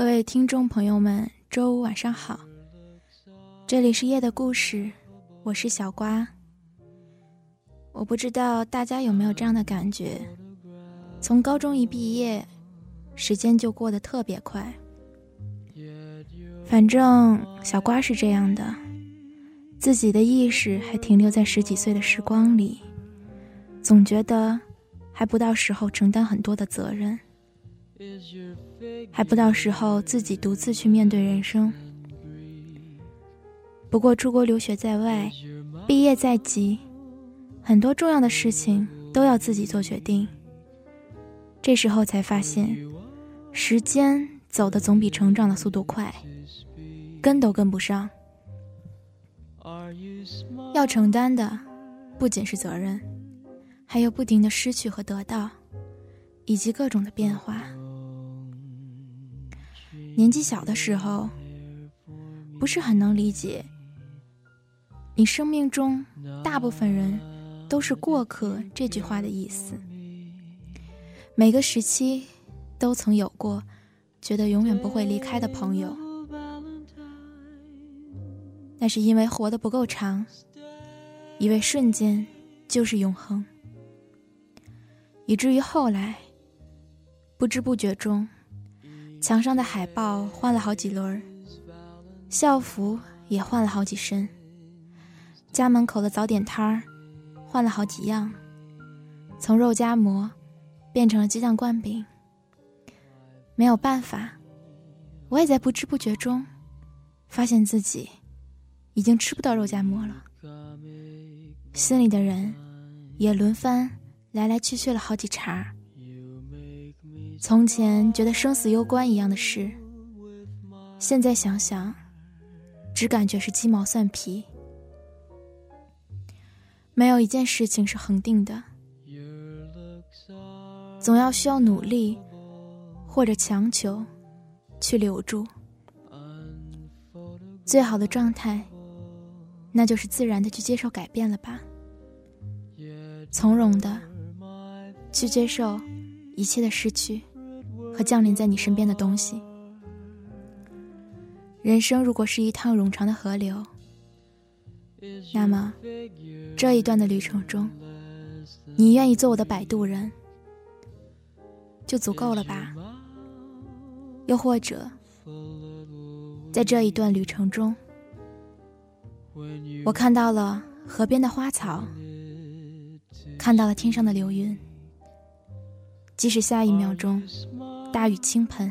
各位听众朋友们，周五晚上好，这里是夜的故事，我是小瓜。我不知道大家有没有这样的感觉，从高中一毕业，时间就过得特别快。反正小瓜是这样的，自己的意识还停留在十几岁的时光里，总觉得还不到时候承担很多的责任。还不到时候自己独自去面对人生。不过出国留学在外，毕业在即，很多重要的事情都要自己做决定。这时候才发现，时间走的总比成长的速度快，跟都跟不上。要承担的不仅是责任，还有不停的失去和得到，以及各种的变化。年纪小的时候，不是很能理解，你生命中大部分人都是过客这句话的意思。每个时期都曾有过觉得永远不会离开的朋友，那是因为活得不够长，以为瞬间就是永恒，以至于后来不知不觉中。墙上的海报换了好几轮校服也换了好几身，家门口的早点摊儿换了好几样，从肉夹馍变成了鸡蛋灌饼。没有办法，我也在不知不觉中发现自己已经吃不到肉夹馍了。心里的人也轮番来来去去了好几茬。从前觉得生死攸关一样的事，现在想想，只感觉是鸡毛蒜皮。没有一件事情是恒定的，总要需要努力或者强求去留住。最好的状态，那就是自然的去接受改变了吧，从容的去接受一切的失去。和降临在你身边的东西。人生如果是一趟冗长的河流，那么这一段的旅程中，你愿意做我的摆渡人，就足够了吧？又或者，在这一段旅程中，我看到了河边的花草，看到了天上的流云，即使下一秒钟。大雨倾盆，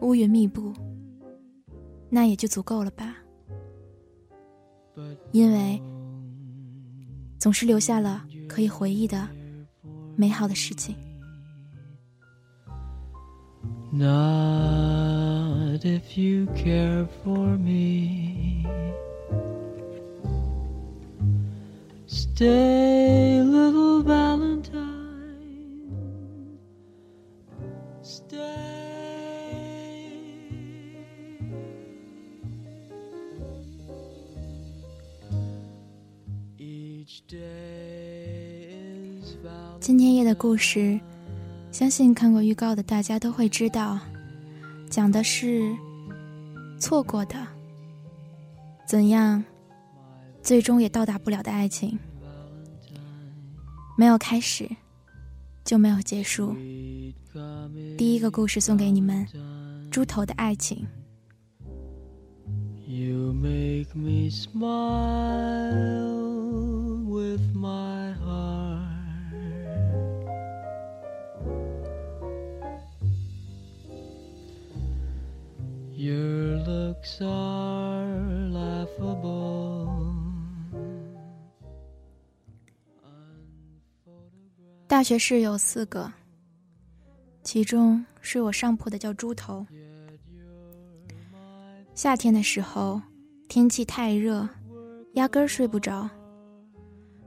乌云密布，那也就足够了吧。因为总是留下了可以回忆的美好的事情。Not if you care for me, stay little bird. 今天夜的故事，相信看过预告的大家都会知道，讲的是错过的，怎样，最终也到达不了的爱情。没有开始，就没有结束。第一个故事送给你们，《猪头的爱情》。You make me smile with my heart. Your looks are laughable. 大学室友四个，其中睡我上铺的叫猪头。夏天的时候，天气太热，压根儿睡不着。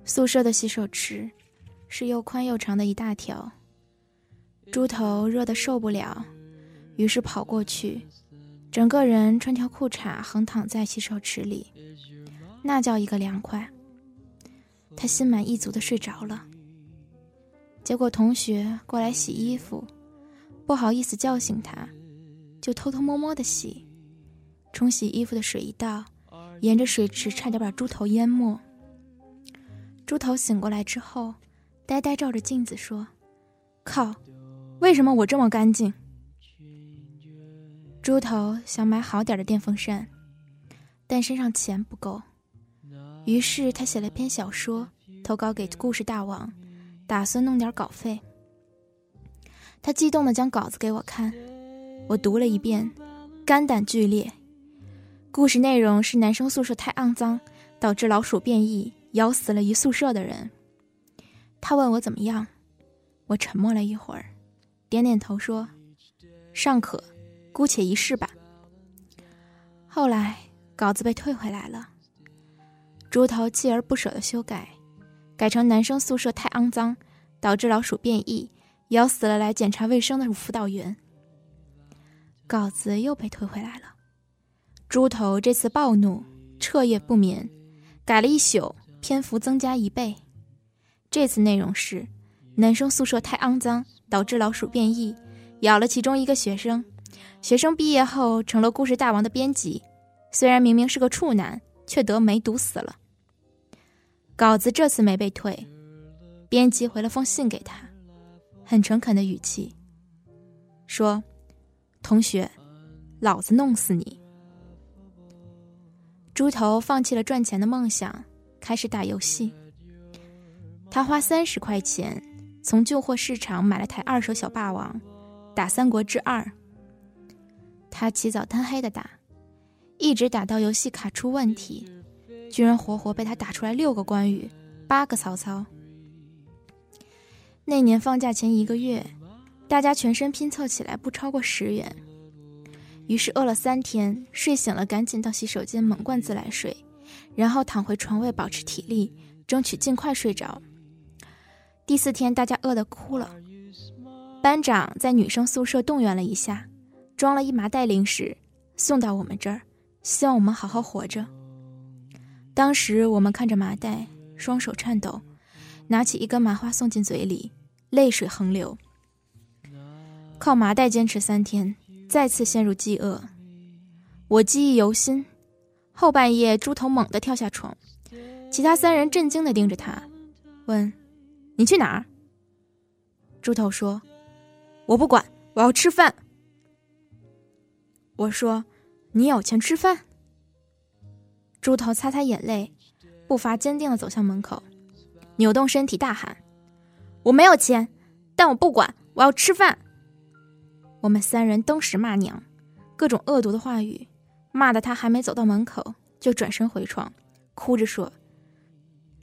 宿舍的洗手池是又宽又长的一大条，猪头热得受不了，于是跑过去，整个人穿条裤衩横躺在洗手池里，那叫一个凉快。他心满意足的睡着了。结果同学过来洗衣服，不好意思叫醒他，就偷偷摸摸的洗。冲洗衣服的水一倒，沿着水池差点把猪头淹没。猪头醒过来之后，呆呆照着镜子说：“靠，为什么我这么干净？”猪头想买好点的电风扇，但身上钱不够，于是他写了篇小说，投稿给故事大王，打算弄点稿费。他激动地将稿子给我看，我读了一遍，肝胆俱裂。故事内容是男生宿舍太肮脏，导致老鼠变异，咬死了一宿舍的人。他问我怎么样，我沉默了一会儿，点点头说：“尚可，姑且一试吧。”后来稿子被退回来了，猪头锲而不舍的修改，改成男生宿舍太肮脏，导致老鼠变异，咬死了来检查卫生的辅导员。稿子又被退回来了。猪头这次暴怒，彻夜不眠，改了一宿，篇幅增加一倍。这次内容是：男生宿舍太肮脏，导致老鼠变异，咬了其中一个学生。学生毕业后成了故事大王的编辑，虽然明明是个处男，却得梅毒死了。稿子这次没被退，编辑回了封信给他，很诚恳的语气，说：“同学，老子弄死你。”猪头放弃了赚钱的梦想，开始打游戏。他花三十块钱从旧货市场买了台二手小霸王，打《三国志二》。他起早贪黑的打，一直打到游戏卡出问题，居然活活被他打出来六个关羽，八个曹操。那年放假前一个月，大家全身拼凑起来不超过十元。于是饿了三天，睡醒了赶紧到洗手间猛灌自来水，然后躺回床位保持体力，争取尽快睡着。第四天大家饿得哭了，班长在女生宿舍动员了一下，装了一麻袋零食送到我们这儿，希望我们好好活着。当时我们看着麻袋，双手颤抖，拿起一根麻花送进嘴里，泪水横流。靠麻袋坚持三天。再次陷入饥饿，我记忆犹新。后半夜，猪头猛地跳下床，其他三人震惊地盯着他，问：“你去哪儿？”猪头说：“我不管，我要吃饭。”我说：“你有钱吃饭？”猪头擦擦眼泪，步伐坚定地走向门口，扭动身体大喊：“我没有钱，但我不管，我要吃饭。”我们三人登时骂娘，各种恶毒的话语，骂得他还没走到门口，就转身回床，哭着说：“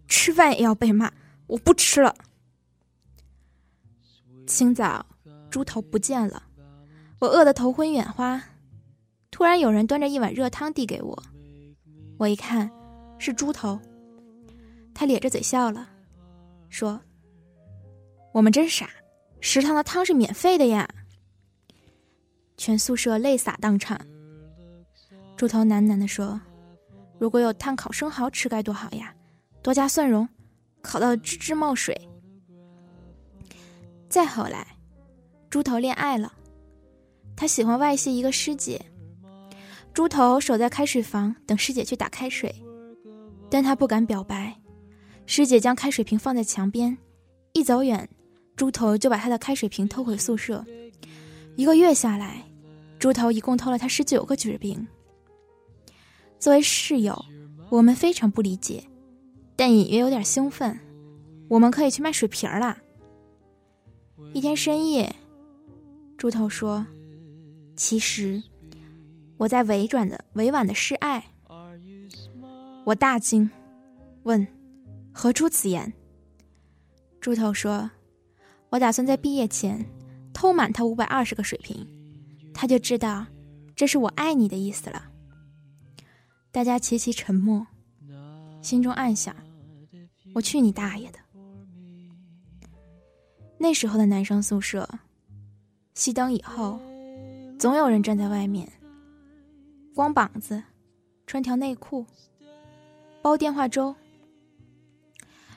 吃饭也要被骂，我不吃了。”清早，猪头不见了，我饿得头昏眼花。突然有人端着一碗热汤递给我，我一看，是猪头。他咧着嘴笑了，说：“我们真傻，食堂的汤是免费的呀。”全宿舍泪洒当场。猪头喃喃地说：“如果有炭烤生蚝吃该多好呀，多加蒜蓉，烤到吱吱冒水。”再后来，猪头恋爱了，他喜欢外系一个师姐。猪头守在开水房等师姐去打开水，但他不敢表白。师姐将开水瓶放在墙边，一走远，猪头就把他的开水瓶偷回宿舍。一个月下来，猪头一共偷了他十九个纸饼。作为室友，我们非常不理解，但隐约有点兴奋。我们可以去卖水瓶儿啦！一天深夜，猪头说：“其实我在委婉的、委婉的示爱。”我大惊，问：“何出此言？”猪头说：“我打算在毕业前偷满他五百二十个水瓶，他就知道这是我爱你的意思了。”大家齐齐沉默，心中暗想：“我去你大爷的！”那时候的男生宿舍，熄灯以后，总有人站在外面，光膀子，穿条内裤，煲电话粥。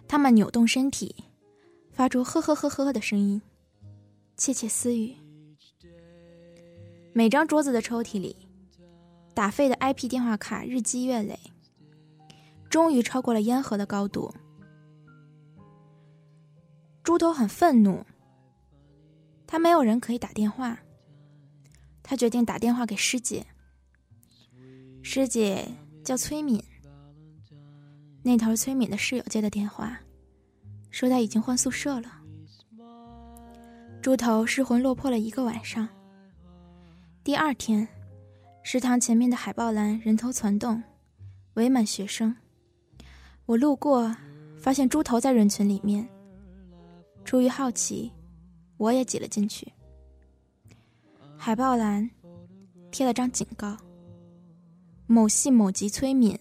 他们扭动身体，发出呵呵呵呵的声音，窃窃私语。每张桌子的抽屉里，打废的 IP 电话卡日积月累，终于超过了烟盒的高度。猪头很愤怒，他没有人可以打电话，他决定打电话给师姐。师姐叫崔敏，那头崔敏的室友接的电话，说他已经换宿舍了。猪头失魂落魄了一个晚上。第二天，食堂前面的海报栏人头攒动，围满学生。我路过，发现猪头在人群里面。出于好奇，我也挤了进去。海报栏贴了张警告：“某系某级崔敏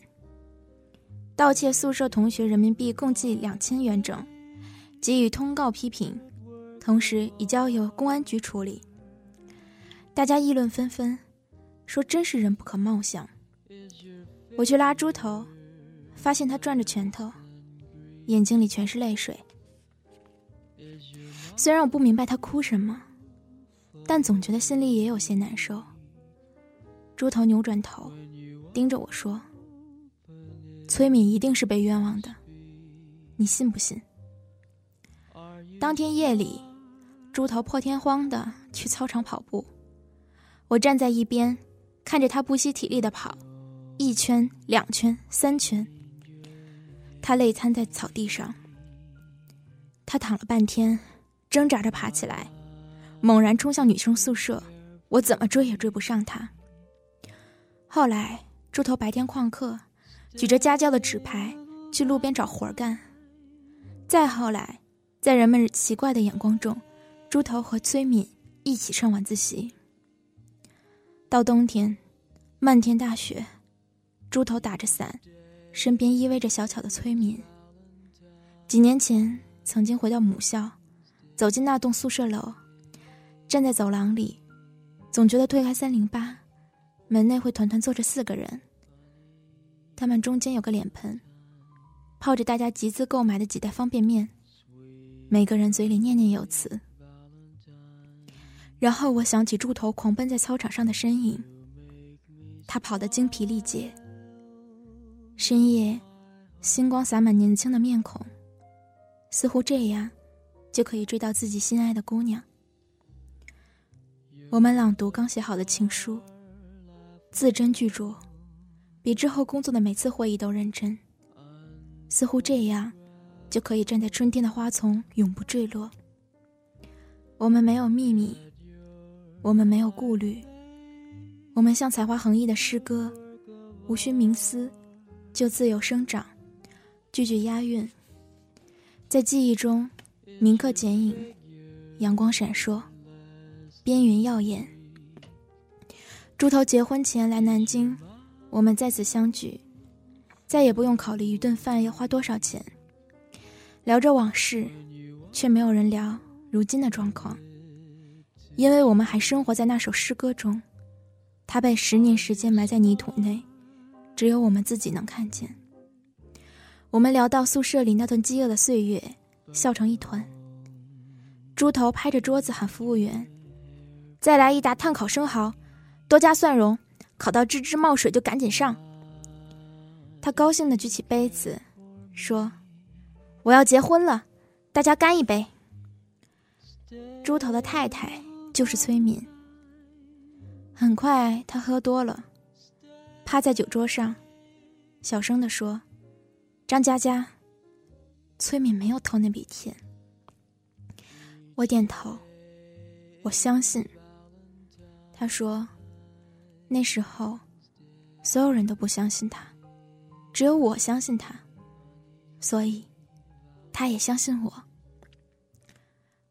盗窃宿舍同学人民币共计两千元整，给予通告批评，同时已交由公安局处理。”大家议论纷纷，说真是人不可貌相。我去拉猪头，发现他攥着拳头，眼睛里全是泪水。虽然我不明白他哭什么，但总觉得心里也有些难受。猪头扭转头，盯着我说：“崔敏一定是被冤枉的，你信不信？”当天夜里，猪头破天荒的去操场跑步，我站在一边，看着他不惜体力的跑，一圈、两圈、三圈，他累瘫在草地上，他躺了半天。挣扎着爬起来，猛然冲向女生宿舍，我怎么追也追不上他。后来，猪头白天旷课，举着家教的纸牌去路边找活干。再后来，在人们奇怪的眼光中，猪头和崔敏一起上晚自习。到冬天，漫天大雪，猪头打着伞，身边依偎着小巧的崔敏。几年前，曾经回到母校。走进那栋宿舍楼，站在走廊里，总觉得推开三零八，门内会团团坐着四个人。他们中间有个脸盆，泡着大家集资购买的几袋方便面，每个人嘴里念念有词。然后我想起猪头狂奔在操场上的身影，他跑得精疲力竭。深夜，星光洒满年轻的面孔，似乎这样。就可以追到自己心爱的姑娘。我们朗读刚写好的情书，字斟句酌，比之后工作的每次会议都认真。似乎这样，就可以站在春天的花丛，永不坠落。我们没有秘密，我们没有顾虑，我们像才华横溢的诗歌，无需冥思，就自由生长，句句押韵，在记忆中。铭刻剪影，阳光闪烁，边缘耀眼。猪头结婚前来南京，我们在此相聚，再也不用考虑一顿饭要花多少钱。聊着往事，却没有人聊如今的状况，因为我们还生活在那首诗歌中，它被十年时间埋在泥土内，只有我们自己能看见。我们聊到宿舍里那段饥饿的岁月。笑成一团。猪头拍着桌子喊服务员：“再来一打炭烤生蚝，多加蒜蓉，烤到吱吱冒水就赶紧上。”他高兴的举起杯子，说：“我要结婚了，大家干一杯。”猪头的太太就是崔敏。很快他喝多了，趴在酒桌上，小声地说：“张佳佳，崔敏没有偷那笔钱。”我点头，我相信。他说：“那时候，所有人都不相信他，只有我相信他，所以，他也相信我。”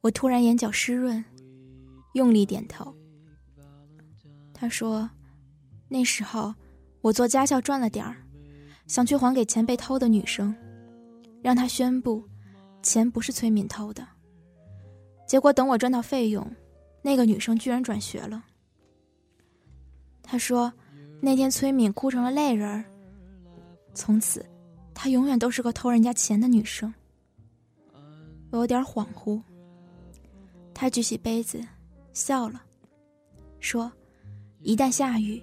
我突然眼角湿润，用力点头。他说：“那时候，我做家教赚了点儿，想去还给钱被偷的女生，让他宣布，钱不是崔敏偷的。结果等我赚到费用，那个女生居然转学了。”他说：“那天崔敏哭成了泪人儿。从此，她永远都是个偷人家钱的女生。”我有点恍惚。他举起杯子，笑了，说：“一旦下雨，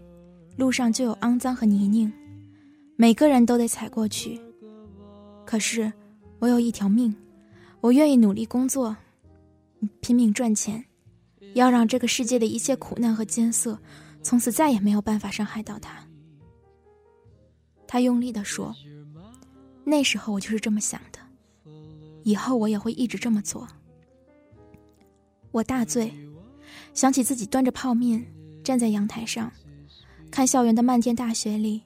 路上就有肮脏和泥泞，每个人都得踩过去。可是，我有一条命，我愿意努力工作，拼命赚钱，要让这个世界的一切苦难和艰涩，从此再也没有办法伤害到他。”他用力地说：“那时候我就是这么想的，以后我也会一直这么做。”我大醉，想起自己端着泡面站在阳台上，看校园的漫天大雪里，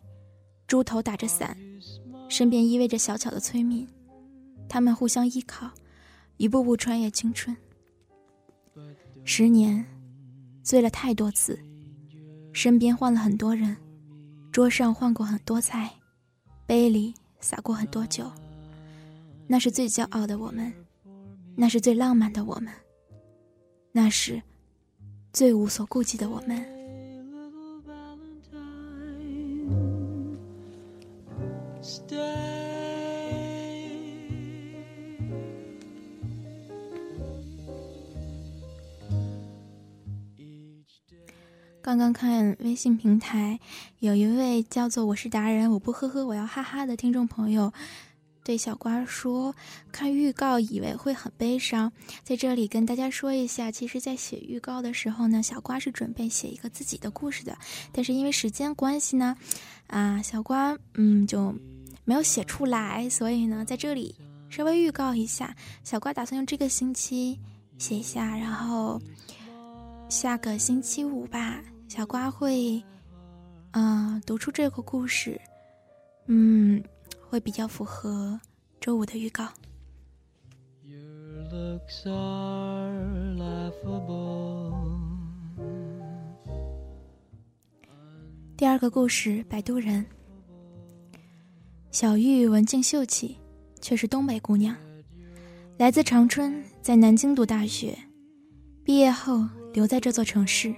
猪头打着伞，身边依偎着小巧的崔敏，他们互相依靠，一步步穿越青春。十年，醉了太多次，身边换了很多人，桌上换过很多菜，杯里洒过很多酒。那是最骄傲的我们，那是最浪漫的我们。那是最无所顾忌的我们。刚刚看微信平台，有一位叫做“我是达人，我不呵呵，我要哈哈”的听众朋友。对小瓜说：“看预告以为会很悲伤，在这里跟大家说一下，其实，在写预告的时候呢，小瓜是准备写一个自己的故事的，但是因为时间关系呢，啊，小瓜嗯就没有写出来，所以呢，在这里稍微预告一下，小瓜打算用这个星期写一下，然后下个星期五吧，小瓜会嗯读出这个故事，嗯。”会比较符合周五的预告。第二个故事，摆渡人。小玉文静秀气，却是东北姑娘，来自长春，在南京读大学，毕业后留在这座城市。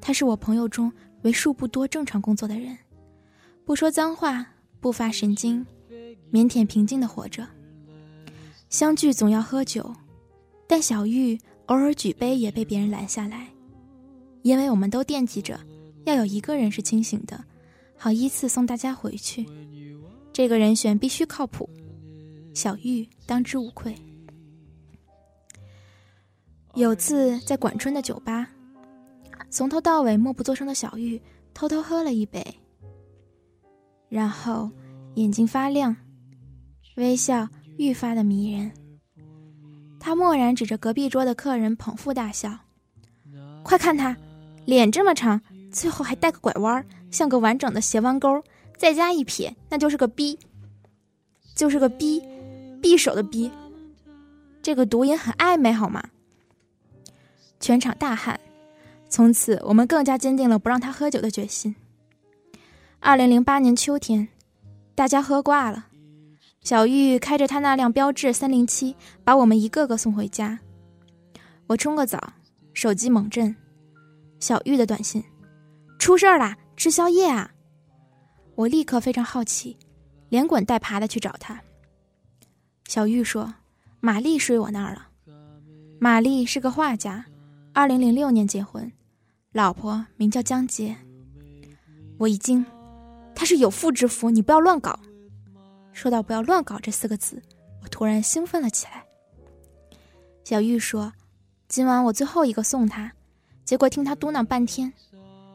他是我朋友中为数不多正常工作的人，不说脏话。不发神经，腼腆平静的活着。相聚总要喝酒，但小玉偶尔举杯也被别人拦下来，因为我们都惦记着要有一个人是清醒的，好依次送大家回去。这个人选必须靠谱，小玉当之无愧。有次在管春的酒吧，从头到尾默不作声的小玉偷偷喝了一杯。然后，眼睛发亮，微笑愈发的迷人。他蓦然指着隔壁桌的客人，捧腹大笑：“快看他，脸这么长，最后还带个拐弯，像个完整的斜弯钩，再加一撇，那就是个逼，就是个逼，匕首的逼。这个读音很暧昧，好吗？”全场大喊。从此，我们更加坚定了不让他喝酒的决心。二零零八年秋天，大家喝挂了。小玉开着他那辆标致三零七，把我们一个个送回家。我冲个澡，手机猛震，小玉的短信：“出事儿啦，吃宵夜啊！”我立刻非常好奇，连滚带爬的去找他。小玉说：“玛丽睡我那儿了。”玛丽是个画家，二零零六年结婚，老婆名叫江杰。我一惊。他是有妇之夫，你不要乱搞。说到“不要乱搞”这四个字，我突然兴奋了起来。小玉说：“今晚我最后一个送他。”结果听他嘟囔半天，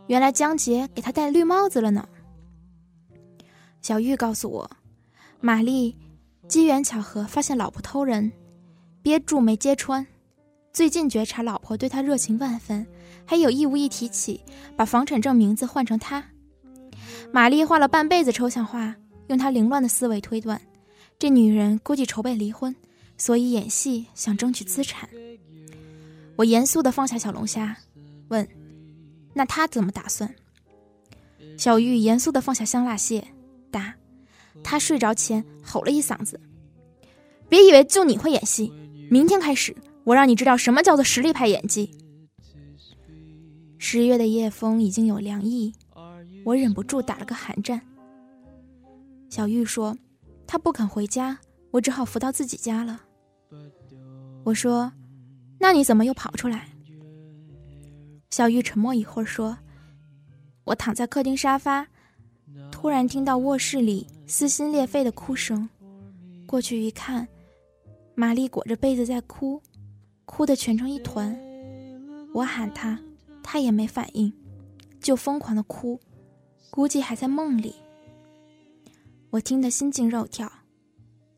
原来江杰给他戴绿帽子了呢。小玉告诉我，玛丽机缘巧合发现老婆偷人，憋住没揭穿。最近觉察老婆对他热情万分，还有意无意提起把房产证名字换成他。玛丽画了半辈子抽象画，用她凌乱的思维推断，这女人估计筹备离婚，所以演戏想争取资产。我严肃地放下小龙虾，问：“那他怎么打算？”小玉严肃地放下香辣蟹，答：“他睡着前吼了一嗓子，别以为就你会演戏，明天开始。”我让你知道什么叫做实力派演技。十月的夜风已经有凉意，我忍不住打了个寒战。小玉说：“她不肯回家，我只好扶到自己家了。”我说：“那你怎么又跑出来？”小玉沉默一会儿说：“我躺在客厅沙发，突然听到卧室里撕心裂肺的哭声，过去一看，玛丽裹着被子在哭。”哭得蜷成一团，我喊他，他也没反应，就疯狂的哭，估计还在梦里。我听得心惊肉跳，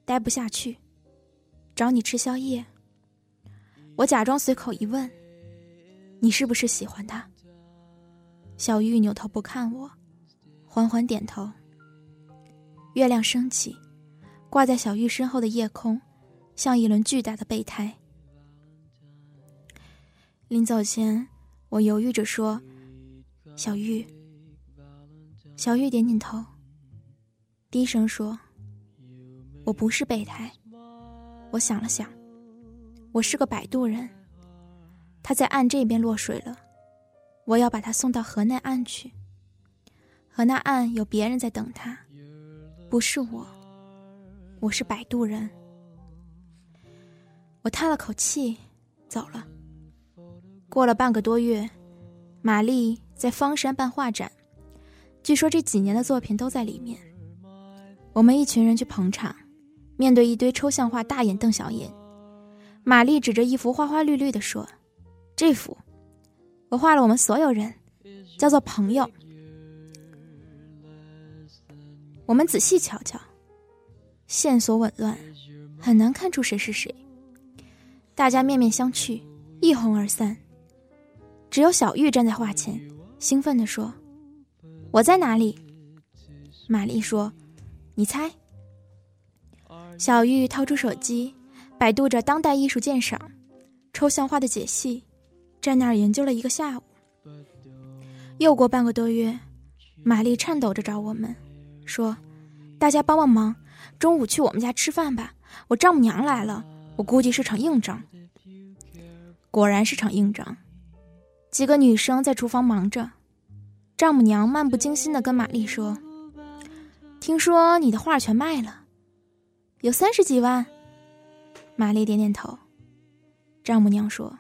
待不下去，找你吃宵夜。我假装随口一问：“你是不是喜欢他？”小玉扭头不看我，缓缓点头。月亮升起，挂在小玉身后的夜空，像一轮巨大的备胎。临走前，我犹豫着说：“小玉。”小玉点点头，低声说：“我不是备胎。”我想了想，我是个摆渡人。他在岸这边落水了，我要把他送到河那岸去。河那岸有别人在等他，不是我。我是摆渡人。我叹了口气，走了。过了半个多月，玛丽在方山办画展，据说这几年的作品都在里面。我们一群人去捧场，面对一堆抽象画，大眼瞪小眼。玛丽指着一幅花花绿绿的说：“这幅，我画了我们所有人，叫做朋友。我们仔细瞧瞧，线索紊乱，很难看出谁是谁。大家面面相觑，一哄而散。”只有小玉站在画前，兴奋地说：“我在哪里？”玛丽说：“你猜。”小玉掏出手机，百度着当代艺术鉴赏、抽象画的解析，在那儿研究了一个下午。又过半个多月，玛丽颤抖着找我们，说：“大家帮帮忙，中午去我们家吃饭吧。我丈母娘来了，我估计是场硬仗。”果然是场硬仗。几个女生在厨房忙着，丈母娘漫不经心的跟玛丽说：“听说你的画全卖了，有三十几万。”玛丽点点头。丈母娘说：“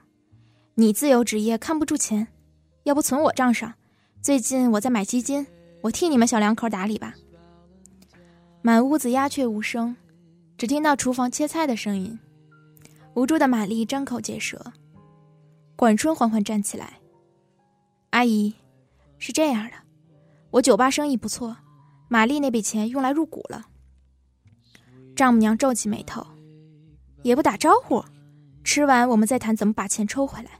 你自由职业看不住钱，要不存我账上？最近我在买基金，我替你们小两口打理吧。”满屋子鸦雀无声，只听到厨房切菜的声音。无助的玛丽张口结舌。管春缓缓站起来。阿姨，是这样的，我酒吧生意不错，玛丽那笔钱用来入股了。丈母娘皱起眉头，也不打招呼，吃完我们再谈怎么把钱抽回来。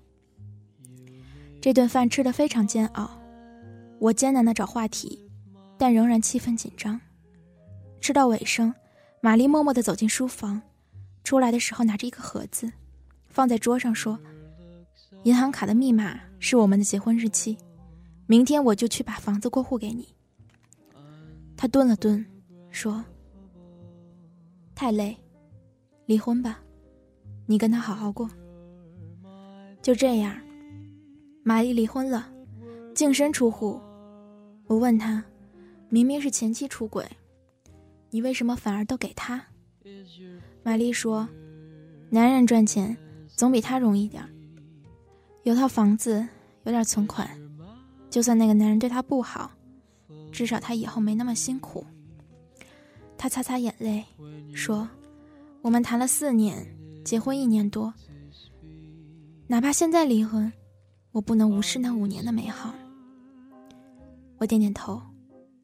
这顿饭吃得非常煎熬，我艰难的找话题，但仍然气氛紧张。吃到尾声，玛丽默默的走进书房，出来的时候拿着一个盒子，放在桌上说。银行卡的密码是我们的结婚日期，明天我就去把房子过户给你。他顿了顿，说：“太累，离婚吧，你跟他好好过。”就这样，玛丽离婚了，净身出户。我问他：“明明是前妻出轨，你为什么反而都给他？”玛丽说：“男人赚钱总比他容易点儿。”有套房子，有点存款，就算那个男人对她不好，至少她以后没那么辛苦。她擦擦眼泪，说：“我们谈了四年，结婚一年多，哪怕现在离婚，我不能无视那五年的美好。”我点点头，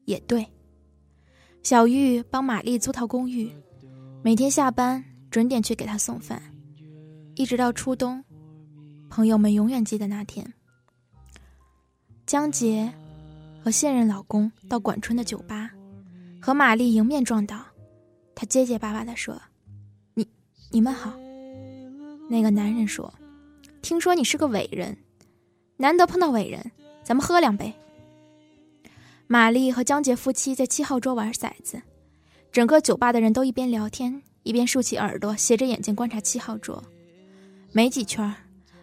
也对。小玉帮玛丽租套公寓，每天下班准点去给她送饭，一直到初冬。朋友们永远记得那天，江杰和现任老公到管春的酒吧，和玛丽迎面撞到，他结结巴巴地说：“你你们好。”那个男人说：“听说你是个伟人，难得碰到伟人，咱们喝两杯。”玛丽和江杰夫妻在七号桌玩骰子，整个酒吧的人都一边聊天一边竖起耳朵，斜着眼睛观察七号桌。没几圈，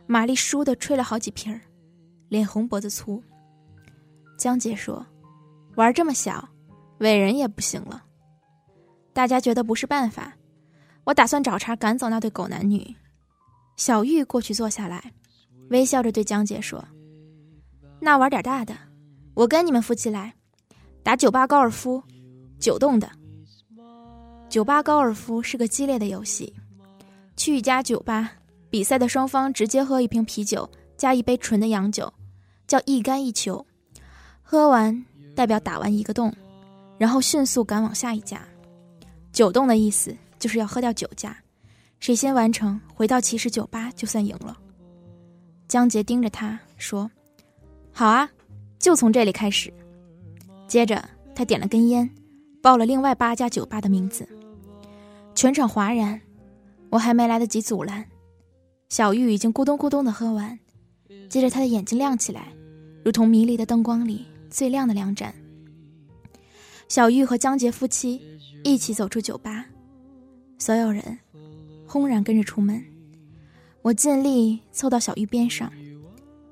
玛丽输的吹了好几瓶，脸红脖子粗。江姐说：“玩这么小，伟人也不行了。”大家觉得不是办法，我打算找茬赶走那对狗男女。小玉过去坐下来，微笑着对江姐说：“那玩点大的，我跟你们夫妻来打酒吧高尔夫，九洞的。酒吧高尔夫是个激烈的游戏，去一家酒吧比赛的双方直接喝一瓶啤酒加一杯纯的洋酒，叫一干一球。喝完代表打完一个洞，然后迅速赶往下一家。九洞的意思就是要喝掉九家。”谁先完成，回到骑士酒吧就算赢了。江杰盯着他说：“好啊，就从这里开始。”接着他点了根烟，报了另外八家酒吧的名字。全场哗然，我还没来得及阻拦，小玉已经咕咚咕咚的喝完。接着他的眼睛亮起来，如同迷离的灯光里最亮的两盏。小玉和江杰夫妻一起走出酒吧，所有人。轰然跟着出门，我尽力凑到小玉边上，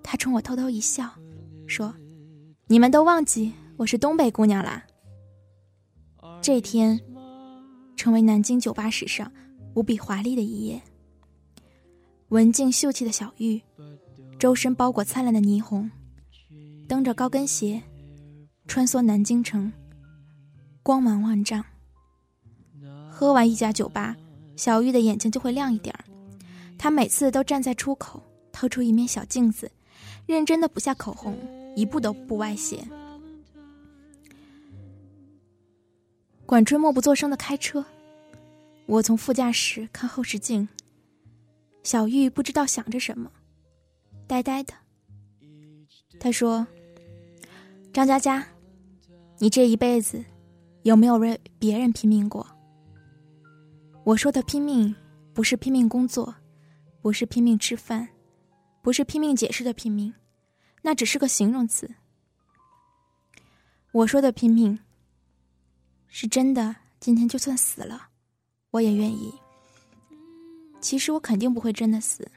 她冲我偷偷一笑，说：“你们都忘记我是东北姑娘啦。”这天，成为南京酒吧史上无比华丽的一页。文静秀气的小玉，周身包裹灿烂的霓虹，蹬着高跟鞋，穿梭南京城，光芒万丈。喝完一家酒吧。小玉的眼睛就会亮一点儿，她每次都站在出口，掏出一面小镜子，认真的补下口红，一步都不歪斜。管春默不作声的开车，我从副驾驶看后视镜。小玉不知道想着什么，呆呆的。他说：“张佳佳，你这一辈子有没有为别人拼命过？”我说的拼命，不是拼命工作，不是拼命吃饭，不是拼命解释的拼命，那只是个形容词。我说的拼命，是真的。今天就算死了，我也愿意。其实我肯定不会真的死，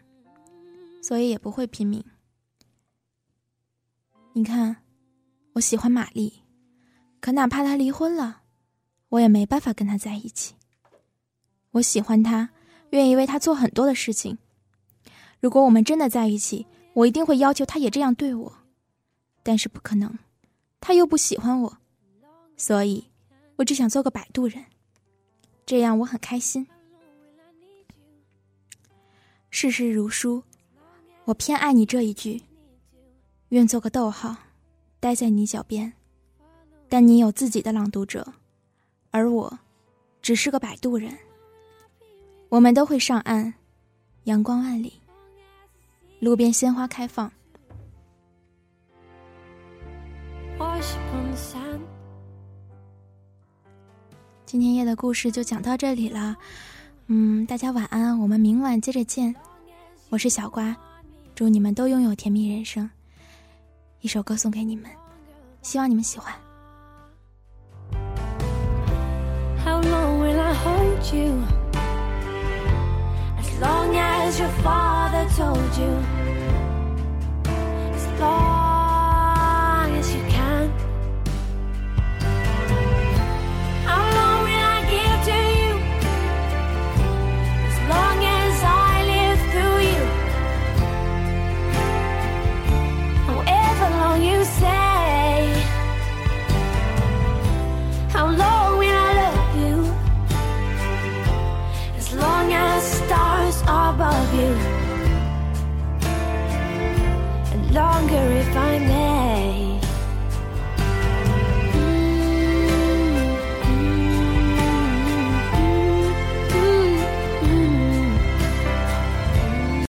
所以也不会拼命。你看，我喜欢玛丽，可哪怕她离婚了，我也没办法跟她在一起。我喜欢她，愿意为她做很多的事情。如果我们真的在一起，我一定会要求他也这样对我。但是不可能，他又不喜欢我，所以，我只想做个摆渡人，这样我很开心。世事如书，我偏爱你这一句。愿做个逗号，待在你脚边。但你有自己的朗读者，而我，只是个摆渡人。我们都会上岸，阳光万里，路边鲜花开放。今天夜的故事就讲到这里了，嗯，大家晚安，我们明晚接着见。我是小瓜，祝你们都拥有甜蜜人生。一首歌送给你们，希望你们喜欢 how。long as your father told you. As long